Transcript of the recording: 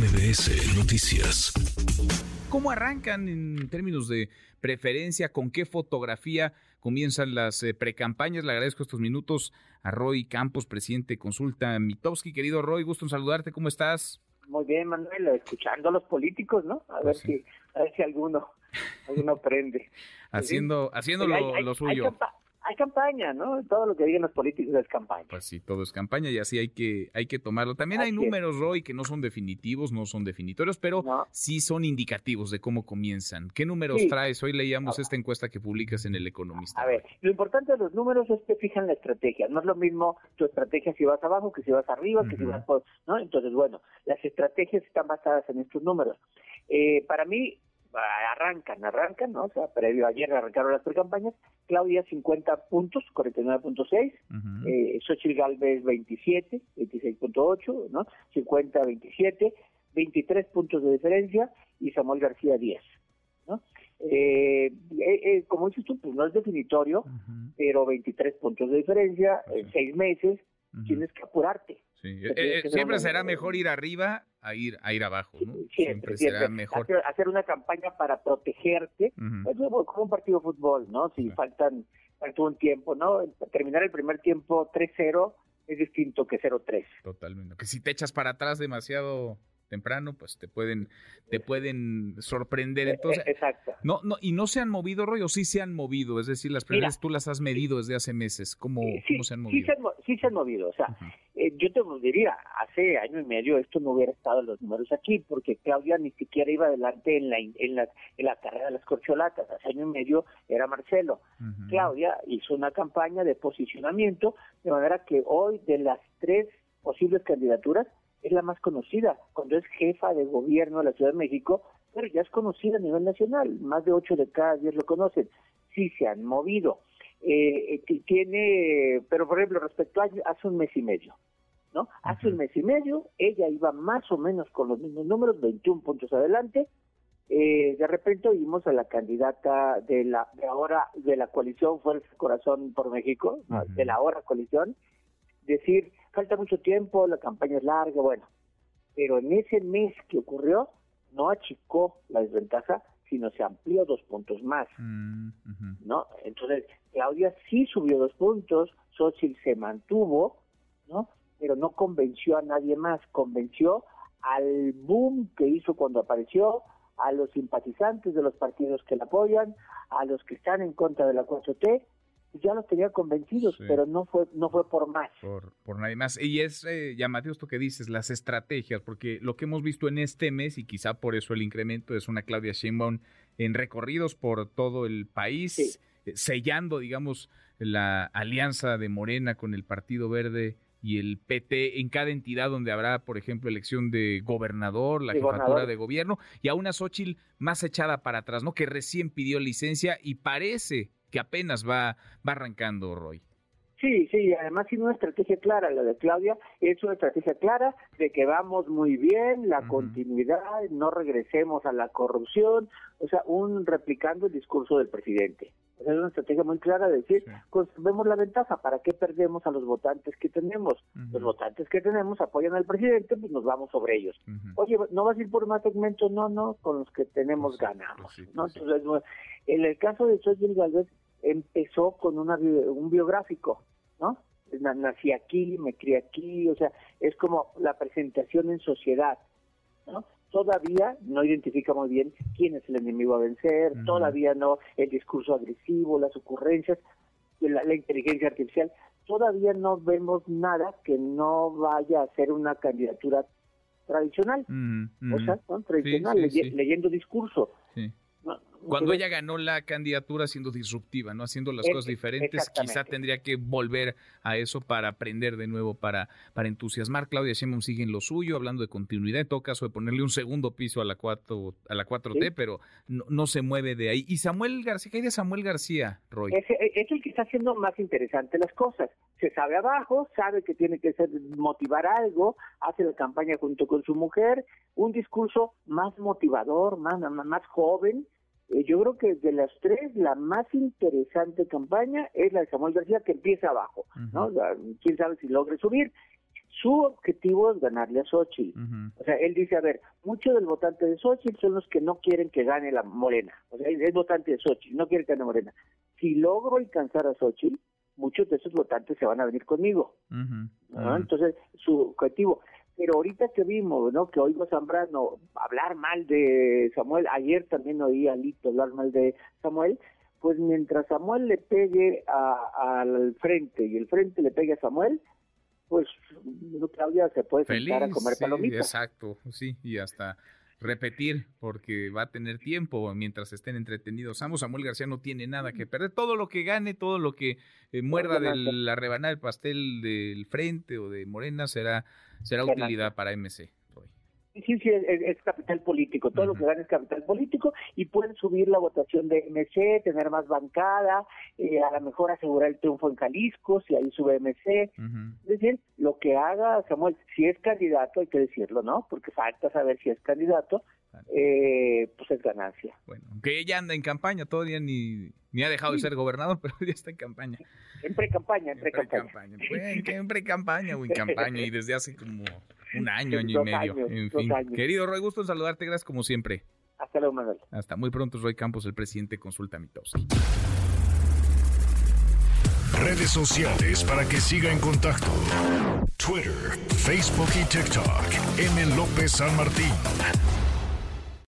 MBS Noticias. ¿Cómo arrancan en términos de preferencia? ¿Con qué fotografía comienzan las eh, precampañas? Le agradezco estos minutos a Roy Campos, presidente de Consulta Mitowski. Querido Roy, gusto en saludarte. ¿Cómo estás? Muy bien, Manuel, escuchando a los políticos, ¿no? A ver si a ver si alguno alguno aprende. Haciendo haciendo lo, suyo hay campaña, ¿no? Todo lo que digan los políticos es campaña. Pues sí, todo es campaña y así hay que, hay que tomarlo. También hay números, Roy, que no son definitivos, no son definitorios, pero sí son indicativos de cómo comienzan. ¿Qué números traes? Hoy leíamos esta encuesta que publicas en El Economista. A ver, lo importante de los números es que fijan la estrategia. No es lo mismo tu estrategia si vas abajo que si vas arriba, que si vas por... ¿no? Entonces, bueno, las estrategias están basadas en estos números. Eh, para mí, arrancan, arrancan, ¿no? O sea, previo ayer arrancaron las precampañas, Claudia 50 puntos, 49.6, eh, Xochitl Galvez 27, 26.8, ¿no? 50, 27, 23 puntos de diferencia y Samuel García 10, ¿no? Eh, eh, eh, como dices tú, pues no es definitorio, pero 23 puntos de diferencia en seis meses, tienes que apurarte. Eh, eh, siempre será mejor ir arriba a ir a ir abajo, ¿no? Siempre, será mejor. Hacer, una campaña para protegerte, es como un partido de fútbol, ¿no? Si faltan, falta un tiempo, ¿no? Terminar el primer tiempo 3-0 es distinto que 0-3. Totalmente. Que si te echas para atrás demasiado temprano, pues te pueden, te pueden sorprender. E, e, Entonces, Exacto. No, no, y no se han movido, Roy, o sí se han movido, es decir, las primeras tú las has medido desde hace meses. ¿Cómo, ¿cómo se han movido? Sí se han, movido, o sea, eh, yo te diría, hace año y medio esto no hubiera estado en los números aquí, porque Claudia ni siquiera iba adelante en la, en la, en la carrera de las corcholatas, hace año y medio era Marcelo. Claudia hizo una campaña de posicionamiento, de manera que hoy de las tres posibles candidaturas, es la más conocida. Cuando es jefa de gobierno de la Ciudad de México, pero ya es conocida a nivel nacional. Más de ocho de cada diez lo conocen. Sí se han movido. Eh, eh tiene, pero por ejemplo, respecto a hace un mes y medio, ¿no? Hace un mes y medio, ella iba más o menos con los mismos números, 21 puntos adelante. Eh, de repente oímos a la candidata de la de ahora de la coalición Fuerza Corazón por México, de la ahora coalición, decir falta mucho tiempo, la campaña es larga, bueno, pero en ese mes que ocurrió no achicó la desventaja, sino se amplió dos puntos más, mm, ¿no? Entonces, Claudia sí subió dos puntos, Xochitl se mantuvo, ¿no? Pero no convenció a nadie más, convenció al boom que hizo cuando apareció, a los simpatizantes de los partidos que la apoyan, a los que están en contra de la 4T, ya los tenía convencidos, pero no fue no fue por más. Por, por nadie más. Y es eh, llamativo esto que dices, las estrategias, porque lo que hemos visto en este mes, y quizá por eso el incremento, es una Claudia Sheinbaum en recorridos por todo el país, eh, sellando, digamos, la alianza de Morena con el Partido Verde y el PT en cada entidad donde habrá, por ejemplo, elección de gobernador, la jefatura de gobierno, y a una Xochitl más echada para atrás, ¿no? Que recién pidió licencia y parece que apenas va, va arrancando, Roy. Sí, sí, además tiene una estrategia clara, la de Claudia es una estrategia clara de que vamos muy bien, la continuidad, no regresemos a la corrupción, o sea, un replicando el discurso del presidente. es una estrategia muy clara de decir, conservemos la ventaja, ¿para qué perdemos a los votantes que tenemos? Los votantes que tenemos apoyan al presidente, pues nos vamos sobre ellos. Oye, ¿no vas a ir por más segmentos? No, no, con los que tenemos pues ganamos. Pues ¿no? Entonces, en el caso de Xochitl Galvez, empezó con una, un biográfico, ¿no? Nací aquí, me crié aquí, o sea, es como la presentación en sociedad, ¿no? Todavía no identifica muy bien quién es el enemigo a vencer, todavía no el discurso agresivo, las ocurrencias, la, la, inteligencia artificial, todavía no vemos nada que no vaya a ser una candidatura tradicional, o sea, tradicional, leyendo discurso. Cuando ella ganó la candidatura siendo disruptiva, no haciendo las cosas diferentes, quizá tendría que volver a eso para aprender de nuevo, para, para entusiasmar. Claudia Sheinbaum sigue en lo suyo, hablando de continuidad, en todo caso de ponerle un segundo piso a la 4, a la 4T, pero no, se mueve de ahí. Y Samuel García, ¿qué hay de Samuel García, Roy? Es, es el que está haciendo más interesante las cosas. Se sabe abajo, sabe que tiene que ser motivar algo, hace la campaña junto con su mujer, un discurso más motivador, más, más joven, eh, yo creo que de las tres, la más interesante campaña es la de Samuel García, que empieza abajo, ¿no? Quién sabe si logre subir. Su objetivo es ganarle a Xochitl. O sea, él dice, a ver, muchos del votante de Xochitl son los que no quieren que gane la Morena. O sea, es votante de Xochitl, no quiere que gane Morena. Si logro alcanzar a Xochitl, muchos de esos votantes se van a venir conmigo. Entonces, su objetivo. Pero ahorita que vimos, ¿no? Que oigo a Zambrano hablar mal de Samuel, ayer también oí a Lito hablar mal de Samuel, pues mientras Samuel le pegue al frente y el frente le pegue a Samuel, pues Claudia se puede sentar a comer palomitas. Exacto, sí, y hasta repetir porque va a tener tiempo mientras estén entretenidos. Ambos Samuel García no tiene nada que perder. Todo lo que gane, todo lo que eh, muerda de la rebanada del pastel del frente o de Morena será, será utilidad para MC. Sí, sí, es, capital político. Todo lo que gana es capital político y pueden subir la votación de MC, tener más bancada, eh, a lo mejor asegurar el triunfo en Jalisco, si ahí sube MC. Es decir, lo que haga Samuel, si es candidato, hay que decirlo, ¿no? Porque falta saber si es candidato, eh, pues es ganancia. Bueno, aunque ella anda en campaña, todavía ni, ni ha dejado de ser gobernador, pero ya está en campaña. En pre-campaña, en pre-campaña. en pre-campaña o en campaña y desde hace como un año, año y medio. en fin. Querido Roy, gusto en saludarte, gracias como siempre. Hasta luego, Manuel. Hasta muy pronto, Roy Campos, el presidente Consulta Mitowski. Redes sociales para que siga en contacto: Twitter, Facebook y TikTok. M. López San Martín.